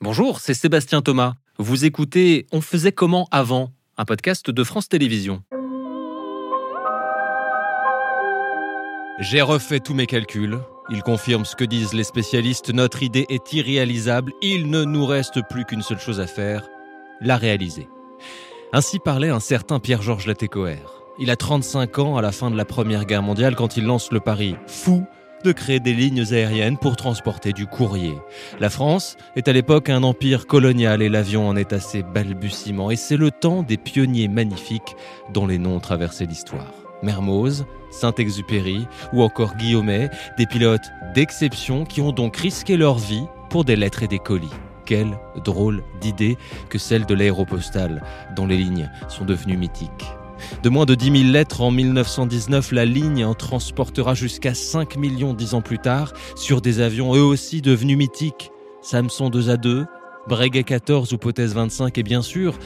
Bonjour, c'est Sébastien Thomas. Vous écoutez On faisait comment avant un podcast de France Télévisions. J'ai refait tous mes calculs. Ils confirment ce que disent les spécialistes. Notre idée est irréalisable. Il ne nous reste plus qu'une seule chose à faire, la réaliser. Ainsi parlait un certain Pierre-Georges Latécoère. Il a 35 ans à la fin de la Première Guerre mondiale quand il lance le pari fou de créer des lignes aériennes pour transporter du courrier. La France est à l'époque un empire colonial et l'avion en est assez balbutiement et c'est le temps des pionniers magnifiques dont les noms traversaient l'histoire. Mermoz, Saint-Exupéry ou encore Guillaumet, des pilotes d'exception qui ont donc risqué leur vie pour des lettres et des colis. Quelle drôle d'idée que celle de l'aéropostale, dont les lignes sont devenues mythiques. De moins de 10 000 lettres en 1919, la ligne en transportera jusqu'à 5 millions dix ans plus tard sur des avions eux aussi devenus mythiques. Samson 2A2, Breguet 14 ou Pothèse 25 et bien sûr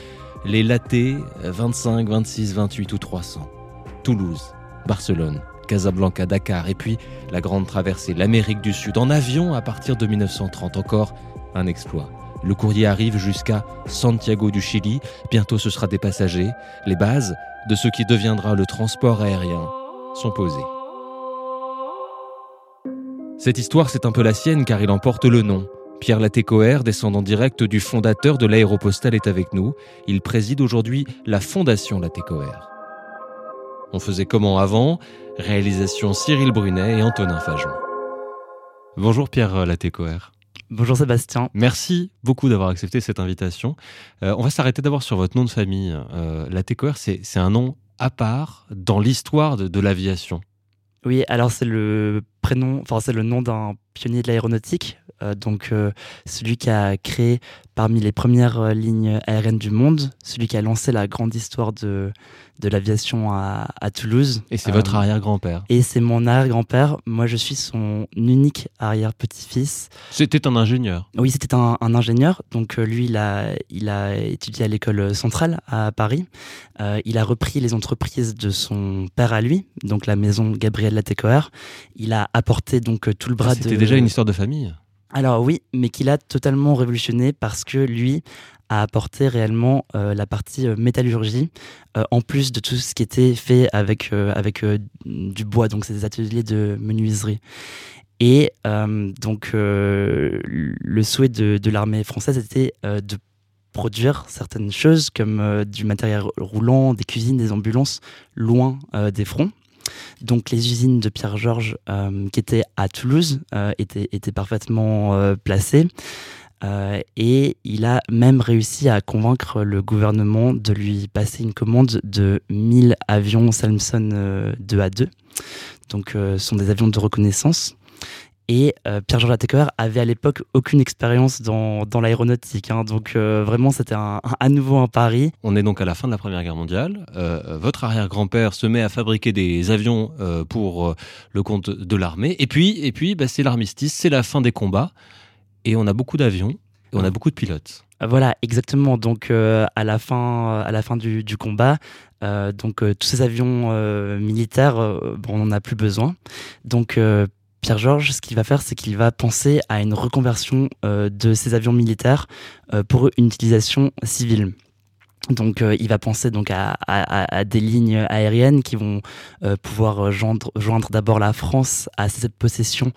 les Laté 25, 26, 28 ou 300. Toulouse, Barcelone, Casablanca, Dakar et puis la grande traversée, l'Amérique du Sud en avion à partir de 1930 encore un exploit. Le courrier arrive jusqu'à Santiago du Chili. Bientôt ce sera des passagers. Les bases de ce qui deviendra le transport aérien sont posées. Cette histoire, c'est un peu la sienne car il en porte le nom. Pierre Latécoère, descendant direct du fondateur de l'aéropostale, est avec nous. Il préside aujourd'hui la Fondation Latécoère. On faisait comment avant? Réalisation Cyril Brunet et Antonin Fajon. Bonjour Pierre Latécoère. Bonjour Sébastien. Merci beaucoup d'avoir accepté cette invitation. Euh, on va s'arrêter d'abord sur votre nom de famille. Euh, la c'est un nom à part dans l'histoire de, l'aviation. Oui, alors c'est le prénom, enfin c'est le nom d'un pionnier de l'aéronautique, euh, donc euh, celui qui a créé parmi les premières lignes aériennes du monde, celui qui a lancé la grande histoire de de l'aviation à, Toulouse. Et c'est votre euh, arrière-grand-père. Et c'est mon arrière-grand-père. Moi, je suis son unique arrière-petit-fils. C'était un ingénieur. Oui, c'était un, ingénieur. Donc euh, lui, il a, il a étudié à l'école centrale à Paris. Euh, il a repris les entreprises de son père à lui, donc la maison Gabriel Latécoère. Il a apporté donc tout le bras de. C'était déjà une histoire de famille. Alors oui, mais qu'il a totalement révolutionné parce que lui a apporté réellement euh, la partie euh, métallurgie, euh, en plus de tout ce qui était fait avec, avec du bois, donc c'est des ateliers de menuiserie. Et donc le souhait de, de l'armée française était de produire certaines choses comme du matériel roulant, des cuisines, des ambulances, loin des fronts. Donc les usines de Pierre-Georges qui étaient à Toulouse étaient, étaient, parfaitement placées. Euh, et il a même réussi à convaincre le gouvernement de lui passer une commande de 1000 avions Salmson 2A2. Euh, Donc, euh, ce sont des avions de reconnaissance. Et Pierre-Georges Latécoère avait à l'époque aucune expérience dans, dans l'aéronautique. Hein. donc vraiment, c'était à nouveau un pari. On est donc à la fin de la Première Guerre mondiale. votre arrière-grand-père se met à fabriquer des avions pour le compte de l'armée. Et puis, et puis bah, c'est l'armistice, c'est la fin des combats et on a beaucoup d'avions et on a beaucoup de pilotes. Voilà, exactement. Donc euh, à la fin, à la fin du, combat, euh, donc euh, tous ces avions militaires, bon, on n'en a plus besoin. Donc Pierre Georges, ce qu'il va faire, c'est qu'il va penser à une reconversion de ces avions militaires pour une utilisation civile. Donc, euh, il va penser donc à, des lignes aériennes qui vont euh, pouvoir joindre, joindre d'abord la France à cette possession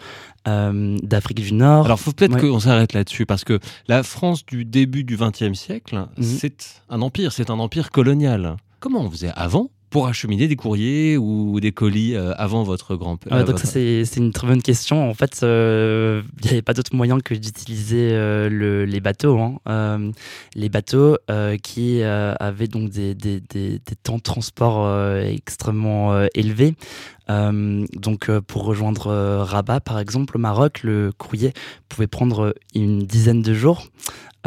euh, d'Afrique du Nord. Alors, faut peut-être qu'on s'arrête là-dessus parce que la France du début du XXe siècle, mhm. c'est un empire, c'est un empire colonial. Comment on faisait avant pour acheminer des courriers ou des colis euh, avant votre grand-père ah, Donc ça c'est une très bonne question. En fait, euh, il n'y avait pas d'autre moyen que d'utiliser euh, les bateaux. Hein. les bateaux qui avaient donc des, des, des, temps de transport extrêmement élevés. donc pour rejoindre Rabat par exemple au Maroc, le courrier pouvait prendre une dizaine de jours.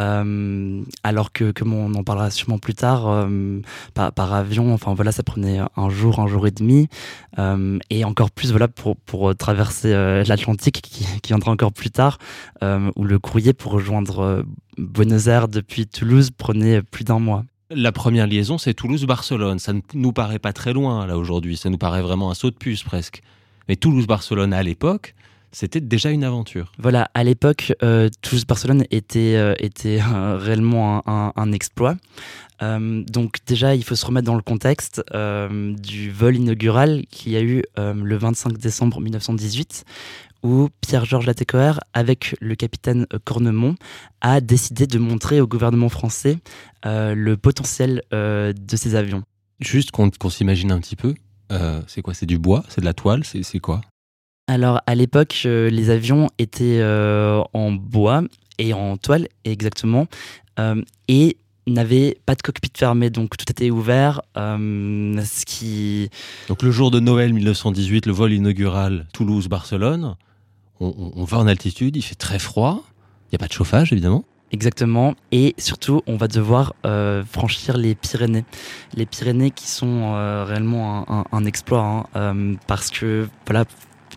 Euh, alors que, comme on en parlera sûrement plus tard, euh, par, avion, enfin voilà, ça prenait un jour, un jour et demi, euh, et encore plus voilà pour, pour traverser l'Atlantique qui, qui, viendra encore plus tard, où le courrier pour rejoindre Buenos Aires depuis Toulouse prenait plus d'un mois. La première liaison, c'est Toulouse-Barcelone. Ça ne nous paraît pas très loin là aujourd'hui. Ça nous paraît vraiment un saut de puce presque. Mais Toulouse-Barcelone à l'époque, c'était déjà une aventure. Voilà, à l'époque, euh, Toulouse-Barcelone était, euh, était réellement un, exploit. donc déjà, il faut se remettre dans le contexte du vol inaugural qu'il y a eu le 25 décembre 1918, où Pierre-Georges Latécoère, avec le capitaine Cornemont, a décidé de montrer au gouvernement français le potentiel de ces avions. Juste qu'on s'imagine un petit peu, c'est quoi? C'est du bois? C'est de la toile? C'est quoi? Alors à l'époque, euh, les avions étaient euh, en bois et en toile exactement, euh, et n'avaient pas de cockpit fermé, donc tout était ouvert. ce qui... Donc le jour de Noël 1918, le vol inaugural Toulouse-Barcelone, on, va en altitude, il fait très froid, il n'y a pas de chauffage évidemment. Exactement, et surtout on va devoir franchir les Pyrénées. Les Pyrénées qui sont réellement un, exploit, hein, parce que voilà,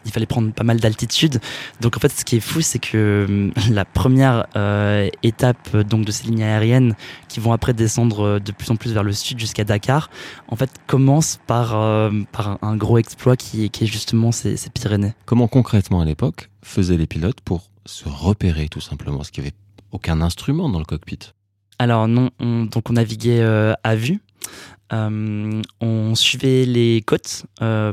il fallait prendre pas mal d'altitude. Donc en fait, ce qui est fou, c'est que hum, la première euh, étape donc de ces lignes aériennes qui vont après descendre euh, de plus en plus vers le sud jusqu'à Dakar, en fait, commence par, euh, par un gros exploit qui, qui est justement ces, ces, Pyrénées. Comment concrètement à l'époque faisaient les pilotes pour se repérer tout simplement? Parce qu'il n'y avait aucun instrument dans le cockpit. Alors non, donc on naviguait à vue. On suivait les côtes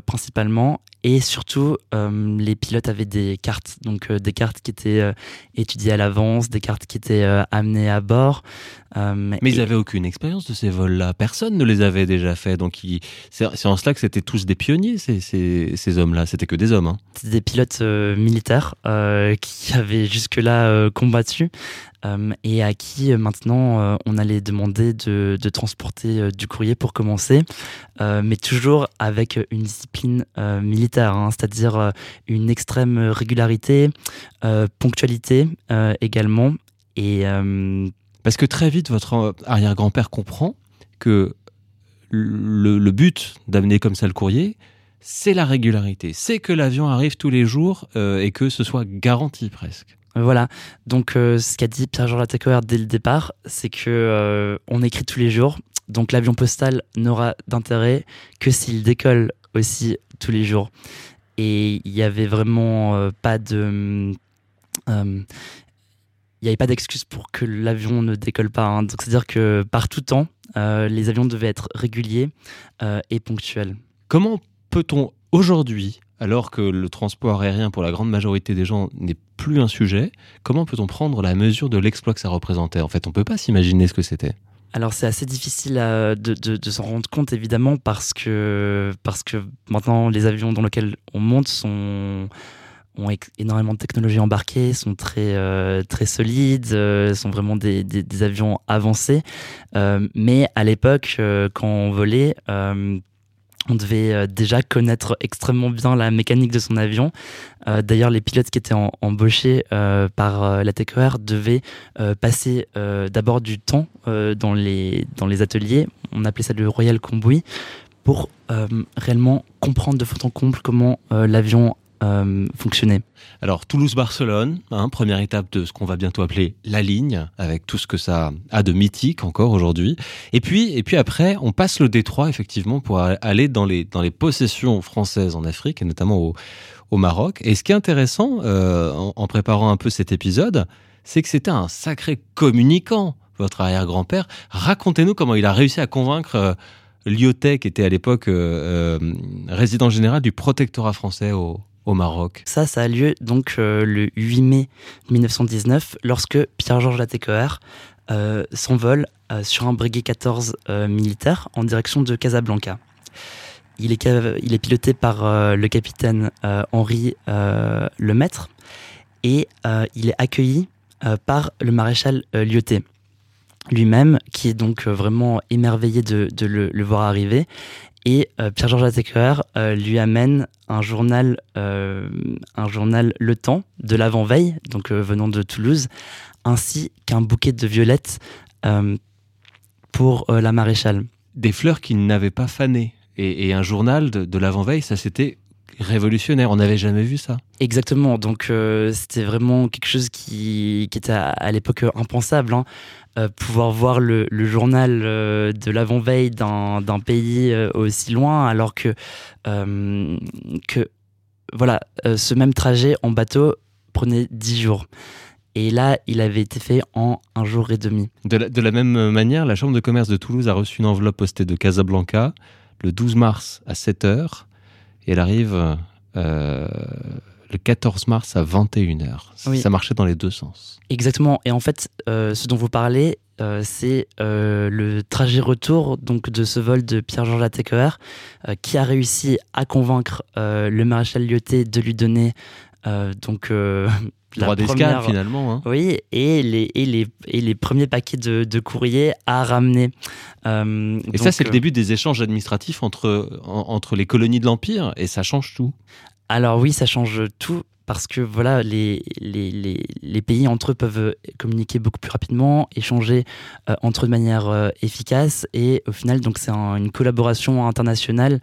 principalement et surtout, euh, les pilotes avaient des cartes, donc euh, des cartes qui étaient euh, étudiées à l'avance, des cartes qui étaient amenées à bord. Mais ils n'avaient aucune expérience de ces vols-là. Personne ne les avait déjà fait. Donc c'est en cela que c'était tous des pionniers, ces, ces, ces hommes-là. C'était que des hommes. Hein. C'était des pilotes militaires qui avaient jusque-là combattu. Euh, et à qui euh, maintenant euh, on allait demander de, transporter du courrier pour commencer, mais toujours avec une discipline militaire, hein, c'est-à-dire une extrême régularité, ponctualité également. Et, Parce que très vite, votre arrière-grand-père comprend que le but d'amener comme ça le courrier, c'est la régularité, c'est que l'avion arrive tous les jours et que ce soit garanti presque. Voilà. Donc, euh, ce qu'a dit Pierre-Jean Latécoère dès le départ, c'est que euh, on écrit tous les jours. Donc, l'avion postal n'aura d'intérêt que s'il décolle aussi tous les jours. Et il n'y avait vraiment euh, pas de. il n'y avait pas d'excuse pour que l'avion ne décolle pas. Hein. Donc, c'est-à-dire que par tout temps, les avions devaient être réguliers et ponctuels. Comment peut-on aujourd'hui alors que le transport aérien pour la grande majorité des gens n'est plus un sujet, comment peut-on prendre la mesure de l'exploit que ça représentait? En fait, on ne peut pas s'imaginer ce que c'était. Alors c'est assez difficile de, s'en rendre compte évidemment parce que, parce que maintenant les avions dans lesquels on monte sont ont énormément de technologies embarquées, sont très, euh, très solides, euh, sont vraiment des, avions avancés. Euh, mais à l'époque, quand on volait, on devait euh, déjà connaître extrêmement bien la mécanique de son avion. Euh, d'ailleurs, les pilotes qui étaient embauchés euh, par la TQR devaient passer d'abord du temps dans, les, ateliers, on appelait ça le Royal Combouis, pour réellement comprendre de fond en comble comment l'avion euh, fonctionner. Alors Toulouse-Barcelone, hein, première étape de ce qu'on va bientôt appeler la ligne, avec tout ce que ça a de mythique encore aujourd'hui. Et puis, et puis après, on passe le détroit effectivement pour aller dans les, dans les possessions françaises en Afrique, et notamment au, au Maroc. Et ce qui est intéressant euh, en, préparant un peu cet épisode, c'est que c'était un sacré communicant, votre arrière-grand-père. Racontez-nous comment il a réussi à convaincre... Euh, qui était à l'époque résident général du protectorat français au, Maroc Ça, ça a lieu donc euh, le 8 mai 1919 lorsque Pierre-Georges Latécoère euh, s'envole euh, sur un Breguet 14 militaire en direction de Casablanca. Il est, il est piloté par le capitaine Henri Lemaître et il est accueilli par le maréchal Lyotet lui-même, qui est donc vraiment émerveillé de, le, voir arriver et euh, Pierre-Georges Latécoère euh, lui amène un journal, euh, un journal Le Temps de l'avant-veille, donc venant de Toulouse, ainsi qu'un bouquet de violettes pour la maréchale. Des fleurs qu'il n'avait pas fanées. Et, un journal de, l'avant-veille, ça c'était révolutionnaire. On n'avait jamais vu ça. Exactement. Donc c'était vraiment quelque chose qui, était à, l'époque impensable. Hein. Euh, pouvoir voir le, journal euh, de l'avant-veille d'un pays euh, aussi loin, alors que, que voilà, ce même trajet en bateau prenait 10 jours. Et là, il avait été fait en un jour et demi. De la, même manière, la Chambre de commerce de Toulouse a reçu une enveloppe postée de Casablanca le 12 mars à 7 h et elle arrive le 14 mars à 21h. Ça marchait dans les deux sens. Exactement. Et en fait, euh, ce dont vous parlez, euh, c'est le trajet retour donc de ce vol de Pierre-Georges Latécoère qui a réussi à convaincre le maréchal Lyoté de lui donner donc droit d'escale finalement. Hein. Oui, et les, et, les, et les premiers paquets de, de courrier à ramener. Euh, et ça, c'est le euh, début des échanges administratifs entre, entre les colonies de l'Empire, et ça change tout. Alors oui, ça change tout. Parce que voilà, les, les, les, pays entre eux peuvent communiquer beaucoup plus rapidement, échanger euh, entre eux de manière efficace, et au final, donc c'est une collaboration internationale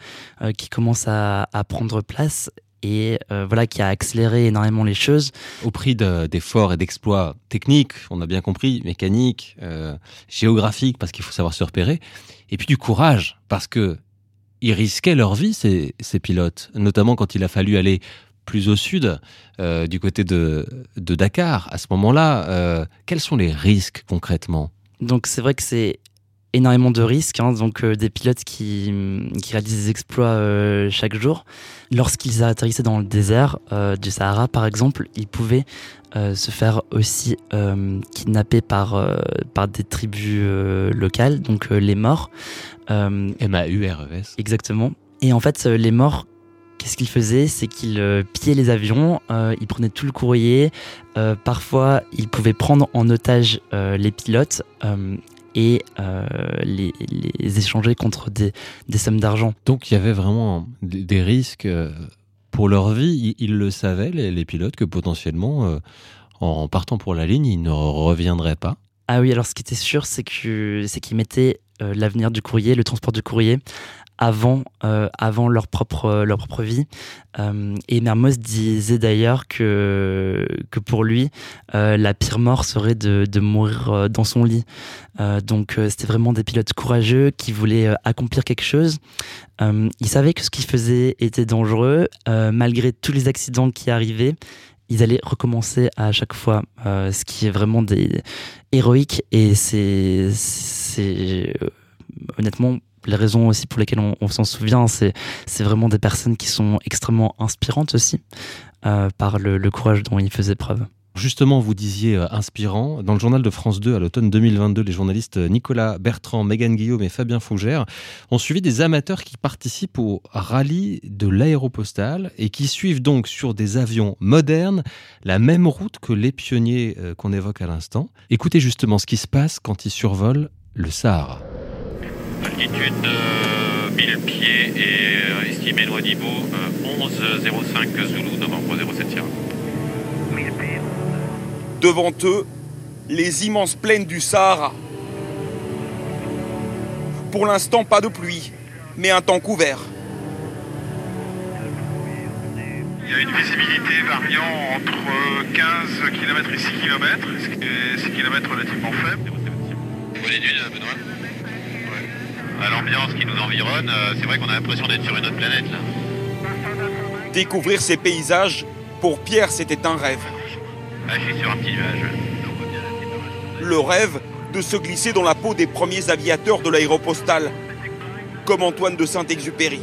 qui commence à, prendre place et euh, voilà qui a accéléré énormément les choses. Au prix d'efforts et d'exploits techniques, on a bien compris, mécaniques, euh, géographiques, parce qu'il faut savoir se repérer, et puis du courage, parce que ils risquaient leur vie ces, ces pilotes, notamment quand il a fallu aller plus au sud, euh, du côté de, de, Dakar. À ce moment-là, quels sont les risques concrètement? Donc c'est vrai que c'est énormément de risques, hein, donc euh, des pilotes qui, qui, réalisent des exploits euh, chaque jour. Lorsqu'ils atterrissaient dans le désert euh, du Sahara, par exemple, ils pouvaient se faire aussi kidnapper par, par des tribus locales, donc les morts. M-A-U-R-E-S. Exactement. Et en fait, les morts, qu'est-ce qu'ils faisaient? C'est qu'ils pillaient les avions, ils prenaient tout le courrier, parfois ils pouvaient prendre en otage les pilotes et euh, les, échanger contre des, sommes d'argent. Donc il y avait vraiment des, risques euh, pour leur vie. Ils, le savaient, les, pilotes, que potentiellement, euh, en partant pour la ligne, ils ne reviendraient pas. Ah oui, alors ce qui était sûr, c'est qu'ils mettaient l'avenir du courrier, le transport du courrier, avant, euh, avant leur, propre, leur propre vie. Euh, et Mermoz disait d'ailleurs que, que pour lui, euh, la pire mort serait de, de mourir dans son lit. donc c'était vraiment des pilotes courageux qui voulaient accomplir quelque chose. ils savaient que ce qu'ils faisaient était dangereux, malgré tous les accidents qui arrivaient ils allaient recommencer à chaque fois, ce qui est vraiment des héroïque et c'est honnêtement les raisons aussi pour lesquelles on, s'en souvient, c'est vraiment des personnes qui sont extrêmement inspirantes aussi euh, par le, courage dont ils faisaient preuve. Justement, vous disiez euh, inspirant. Dans le journal de France 2 à l'automne 2022, les journalistes Nicolas Bertrand, Megan Guillaume et Fabien Fougère ont suivi des amateurs qui participent au rallye de l'aéropostale et qui suivent donc sur des avions modernes la même route que les pionniers euh, qu'on évoque à l'instant. Écoutez justement ce qui se passe quand ils survolent le Sahara. Altitude de 1000 pieds et euh, estimé loi d'Ibo 11,05 Zulu, novembre 07 Sierra. Devant eux, les immenses plaines du Sahara. Pour l'instant, pas de pluie, mais un temps couvert. Il y a une visibilité variant entre 15 km et 6 km, 6 km relativement faible. Vous dunes, Benoît? À l'ambiance qui nous environne, euh, c'est vrai qu'on a l'impression d'être sur une autre planète. Découvrir ces paysages, pour Pierre, c'était un rêve. Ah, je suis sur un petit nuage. Le rêve de se glisser dans la peau des premiers aviateurs de l'aéropostale, comme Antoine de Saint-Exupéry.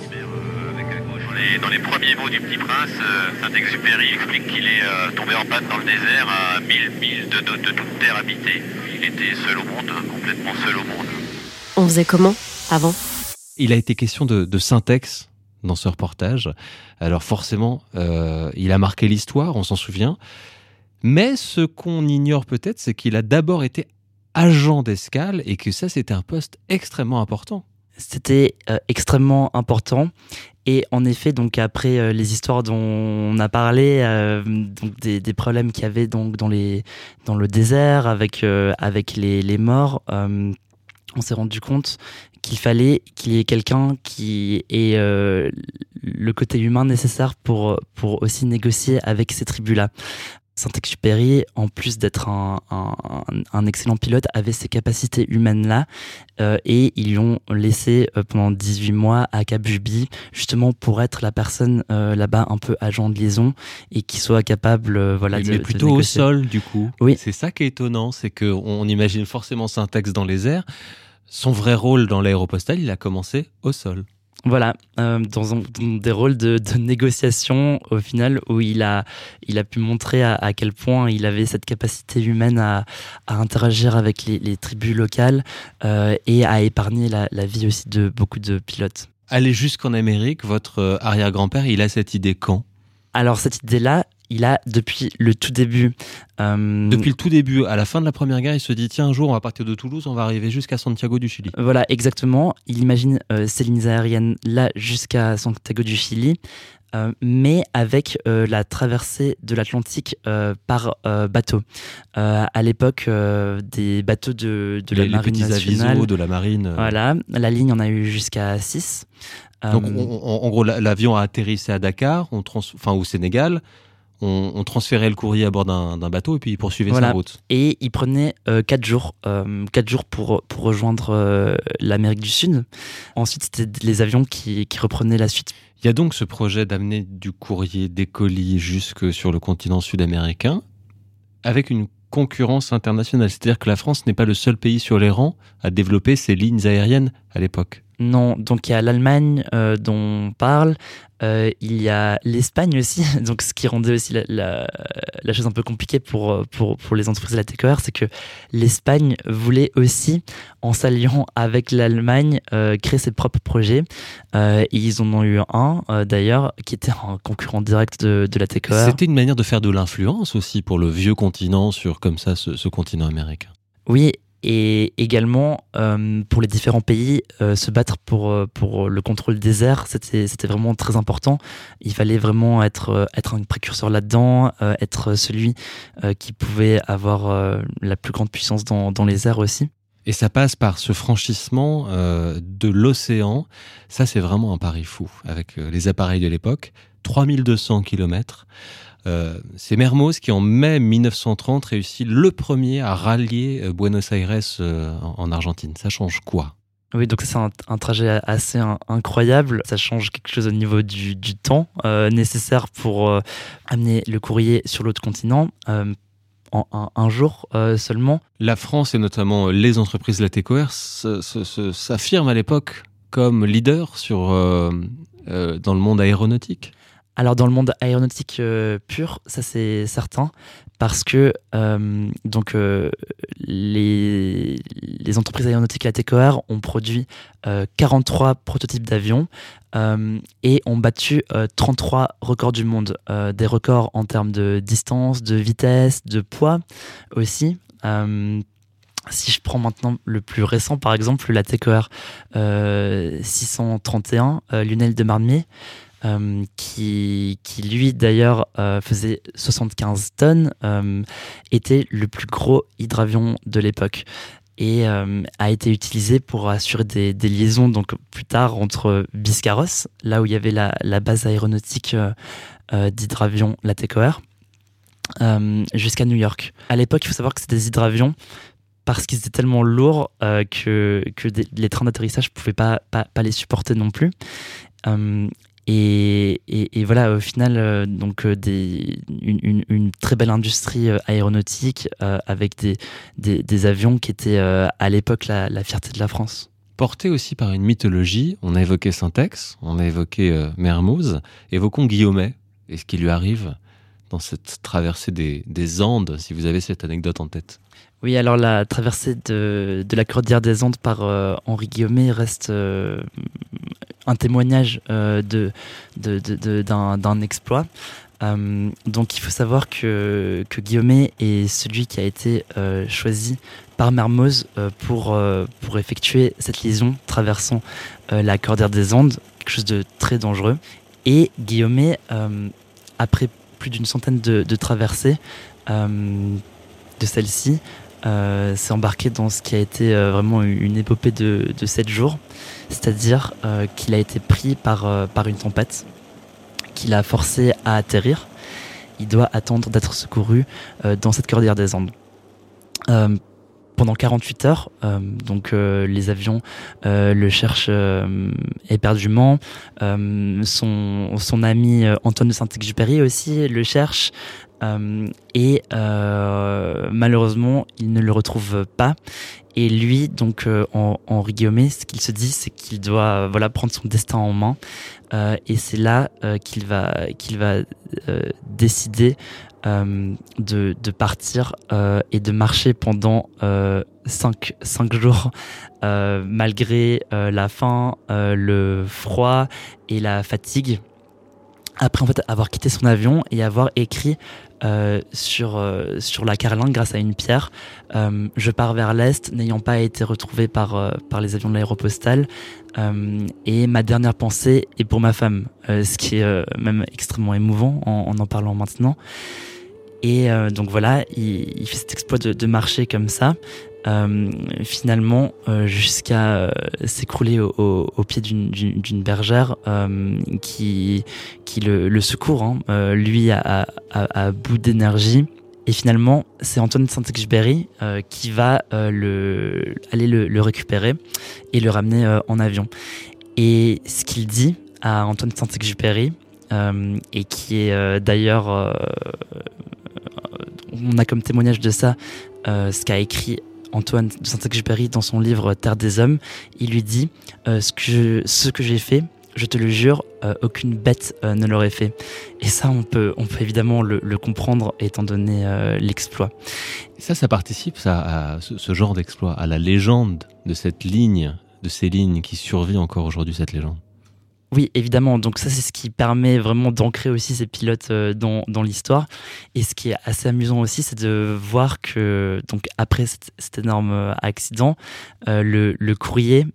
Dans les premiers mots du Petit Prince, euh, Saint-Exupéry explique qu'il est euh, tombé en panne dans le désert à 1000 milles de, de toute terre habitée. Il était seul au monde, complètement seul au monde. On faisait comment avant? Il a été question de, syntaxe dans ce reportage. Alors forcément, euh, il a marqué l'histoire, on s'en souvient. Mais ce qu'on ignore peut-être, c'est qu'il a d'abord été agent d'escale et que ça, c'était un poste extrêmement important. C'était euh, extrêmement important. Et en effet, donc après euh, les histoires dont on a parlé, donc des, problèmes qu'il y avait donc dans les dans le désert avec avec les, les morts, on s'est rendu compte qu'il fallait qu'il y ait quelqu'un qui ait euh, le côté humain nécessaire pour, pour aussi négocier avec ces tribus-là. Saint-Exupéry, en plus d'être un, un, excellent pilote, avait ces capacités humaines-là euh, et ils lui ont laissé euh, pendant 18 mois à Kabubi justement pour être la personne euh, là-bas un peu agent de liaison et qui soit capable voilà, mais, de, mais plutôt au sol du coup. Oui. C'est ça qui est étonnant, c'est qu'on imagine forcément Syntax dans les airs. Son vrai rôle dans l'aéropostale, il a commencé au sol. Voilà, euh, dans, des rôles de, négociation au final où il a, il a pu montrer à, quel point il avait cette capacité humaine à, interagir avec les, tribus locales euh, et à épargner la, la, vie aussi de beaucoup de pilotes. Aller jusqu'en Amérique, votre euh, arrière-grand-père, il a cette idée quand? Alors cette idée-là, il a depuis le tout début. Euh, depuis le tout début, à la fin de la Première Guerre, il se dit tiens un jour on va partir de Toulouse, on va arriver jusqu'à Santiago du Chili. Voilà, exactement. Il imagine euh, ces lignes aériennes là jusqu'à Santiago du Chili. Euh, mais avec la traversée de l'Atlantique par bateau. à l'époque, des bateaux de, de la marine petits nationale, de la marine. Voilà, la ligne en a eu jusqu'à 6. Donc, en gros, l'avion a atterrissé à Dakar, on enfin au Sénégal on, transférait le courrier à bord d'un bateau et puis il poursuivait sa route. Et il prenait 4 euh, jours, euh, quatre jours pour, pour rejoindre euh, l'Amérique du Sud. Ensuite, c'était les avions qui, qui, reprenaient la suite. Il y a donc ce projet d'amener du courrier des colis jusque sur le continent sud-américain avec une concurrence internationale. C'est-à-dire que la France n'est pas le seul pays sur les rangs à développer ses lignes aériennes à l'époque. Non, donc il y a l'Allemagne euh, dont on parle, euh, il y a l'Espagne aussi, donc ce qui rendait aussi la, chose un peu compliquée pour, pour, pour les entreprises de la TQR, c'est que l'Espagne voulait aussi, en s'alliant avec l'Allemagne, euh, créer ses propres projets. ils en ont eu un d'ailleurs, qui était un concurrent direct de, de la TQR. C'était une manière de faire de l'influence aussi pour le vieux continent sur comme ça ce, ce continent américain. Oui, et également euh, pour les différents pays euh, se battre pour euh, pour le contrôle des airs. C'était vraiment très important. Il fallait vraiment être être un précurseur là-dedans être celui qui pouvait avoir la plus grande puissance dans dans les airs aussi. Et ça passe par ce franchissement de l'océan. Ça c'est vraiment un pari fou avec les appareils de l'époque 3200 kilomètres euh, c'est Mermoz qui, en mai 1930, réussit le premier à rallier euh, Buenos Aires euh, en Argentine. Ça change quoi? Oui, donc c'est un, trajet assez incroyable. Ça change quelque chose au niveau du, temps nécessaire pour amener le courrier sur l'autre continent. en un, jour seulement. La France et notamment les entreprises de la TCOR s'affirment à l'époque comme leader sur, dans le monde aéronautique. Alors dans le monde aéronautique euh, pur, ça c'est certain, parce que euh, donc euh, les, entreprises aéronautiques la TCOR ont produit 43 prototypes d'avions et ont battu 33 records du monde, des records en termes de distance, de vitesse, de poids aussi. Si je prends maintenant le plus récent, par exemple, la TCOR 631, Lunel de Marmier, euh, qui, qui, lui d'ailleurs euh, faisait 75 tonnes, euh, était le plus gros hydravion de l'époque et a été utilisé pour assurer des, liaisons donc plus tard entre Biscarros, là où il y avait la, base aéronautique d'hydravion, la jusqu'à New York. À l'époque, il faut savoir que c'était des hydravions parce qu'ils étaient tellement lourds que, que les trains d'atterrissage ne pouvaient pas, pas, les supporter non plus. Et, voilà, au final, euh, donc euh, des, une, très belle industrie euh, aéronautique avec des, des, avions qui étaient à l'époque la, fierté de la France. Porté aussi par une mythologie, on a évoqué Syntex, on a évoqué Mermoz, évoquons Guillaumet et ce qui lui arrive dans cette traversée des, des Andes, si vous avez cette anecdote en tête. Oui, alors la traversée de, de la cordillère des Andes par Henri Guillaumet reste un témoignage euh, de, d'un, exploit. Euh, donc il faut savoir que, que est celui qui a été euh, choisi par Mermoz pour, pour effectuer cette liaison traversant la Cordillère des Andes, quelque chose de très dangereux. Et Guillaumet, après plus d'une centaine de, de traversées de celle-ci, euh, s'est embarqué dans ce qui a été euh, vraiment une épopée de, de 7 jours, c'est-à-dire euh, qu'il a été pris par, par une tempête, qui l'a forcé à atterrir. il doit attendre d'être secouru dans cette cordillère des Andes pendant 48 heures. Euh, donc euh, les avions euh, le cherchent éperdument. son, son ami Antoine de Saint-Exupéry aussi le cherche. et malheureusement, il ne le retrouve pas. Et lui, donc en, en ce qu'il se dit, c'est qu'il doit voilà prendre son destin en main. et c'est là qu'il va qu'il va décider euh, de, de, partir euh, et de marcher pendant 5 euh, jours malgré la faim, le froid et la fatigue. Après en fait avoir quitté son avion et avoir écrit sur, sur la carlingue grâce à une pierre Je pars vers l'Est n'ayant pas été retrouvé par, par les avions de l'aéropostale et ma dernière pensée est pour ma femme, ce qui est même extrêmement émouvant en en, en parlant maintenant. Et euh, donc voilà, il, il, fait cet exploit de, de marcher comme ça, euh, finalement euh, jusqu'à euh, s'écrouler au, au, au, pied d'une bergère euh, qui, qui le, le secourt, hein, lui à, à, à bout d'énergie. Et finalement, c'est Antoine Saint-Exupéry qui va le, aller le, le, récupérer et le ramener en avion. Et ce qu'il dit à Antoine Saint-Exupéry, et qui est d'ailleurs on a comme témoignage de ça euh, ce qu'a écrit Antoine de Saint-Exupéry dans son livre Terre des Hommes. Il lui dit euh, ce que j'ai fait, je te le jure, euh, aucune bête ne l'aurait fait. Et ça, on peut, on peut évidemment le, comprendre étant donné l'exploit. Ça, ça participe ça, à ce, ce genre d'exploit, à la légende de cette ligne, de ces lignes qui survit encore aujourd'hui, cette légende. Oui, évidemment. Donc ça, c'est ce qui permet vraiment d'ancrer aussi ces pilotes euh, dans, l'histoire. Et ce qui est assez amusant aussi, c'est de voir que donc après cet, énorme euh, accident, euh, le, courrier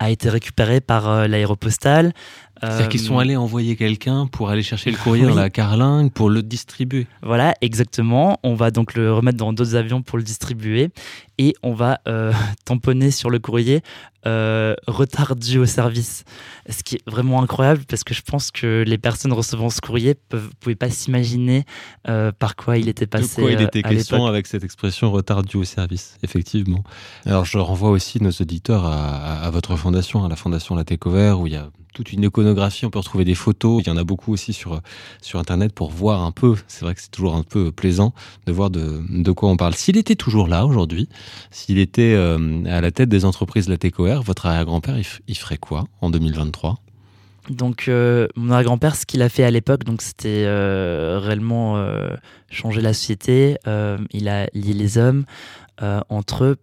a été récupéré par l'aéropostale. C'est-à-dire qu'ils sont allés envoyer quelqu'un pour aller chercher le courrier oui. dans la carlingue pour le distribuer. Voilà, exactement. On va donc le remettre dans d'autres avions pour le distribuer et on va euh, tamponner sur le courrier euh, retard dû au service. Ce qui est vraiment incroyable parce que je pense que les personnes recevant ce courrier ne pouvaient pas s'imaginer euh, par quoi il était passé. De quoi il était question avec cette expression retard dû au service, effectivement. Alors je renvoie aussi nos auditeurs à, à, à votre fondation, à la fondation La Técover, où il y a toute une iconographie, on peut retrouver des photos, il y en a beaucoup aussi sur, sur Internet pour voir un peu, c'est vrai que c'est toujours un peu plaisant de voir de, de quoi on parle. S'il était toujours là aujourd'hui, s'il était euh, à la tête des entreprises Latécoère, votre arrière-grand-père, il, ferait quoi en 2023 donc euh, mon arrière-grand-père, ce qu'il a fait à l'époque, donc c'était euh, réellement changer la société. Il a lié les hommes entre eux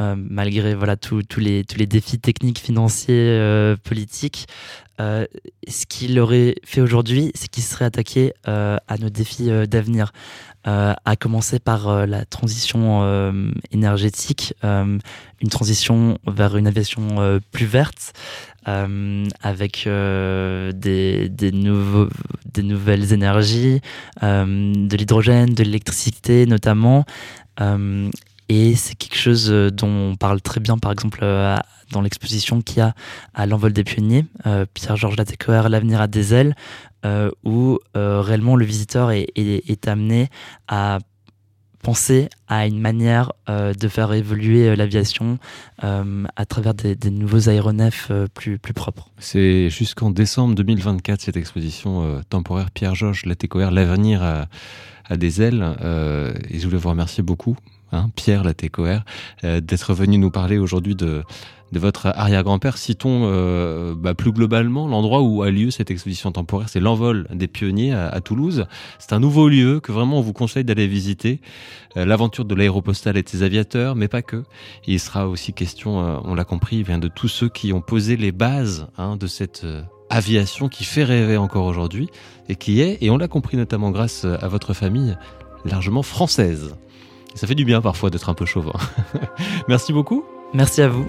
euh, malgré voilà tous les tous les défis techniques, financiers, euh, politiques. Euh, ce qu'il aurait fait aujourd'hui, c'est qu'il serait attaqué à nos défis d'avenir, à commencer par la transition énergétique, une transition vers une aviation plus verte, avec des, des, nouveaux, des nouvelles énergies, de l'hydrogène, de l'électricité notamment. Et c'est quelque chose euh, dont on parle très bien, par exemple, euh, dans l'exposition qu'il y a à l'envol des pionniers, euh, Pierre-Georges Latécoère, L'avenir à des ailes, où réellement le visiteur est, amené à penser à une manière de faire évoluer l'aviation à travers des, nouveaux aéronefs plus, propres. C'est jusqu'en décembre 2024 cette exposition temporaire Pierre-Georges Latécoère, L'avenir à, des ailes. et je voulais vous remercier beaucoup hein, Pierre Latécoère, euh, d'être venu nous parler aujourd'hui de, votre arrière-grand-père. Citons euh, bah, plus globalement l'endroit où a lieu cette exposition temporaire, c'est l'envol des pionniers à, Toulouse. C'est un nouveau lieu que vraiment on vous conseille d'aller visiter. Euh, L'aventure de l'aéropostale et de ses aviateurs, mais pas que. Il sera aussi question, on l'a compris, vient de tous ceux qui ont posé les bases hein, de cette aviation qui fait rêver encore aujourd'hui et qui est, et on l'a compris notamment grâce à votre famille, largement française. Ça fait du bien parfois d'être un peu chauvin. Merci beaucoup. Merci à vous.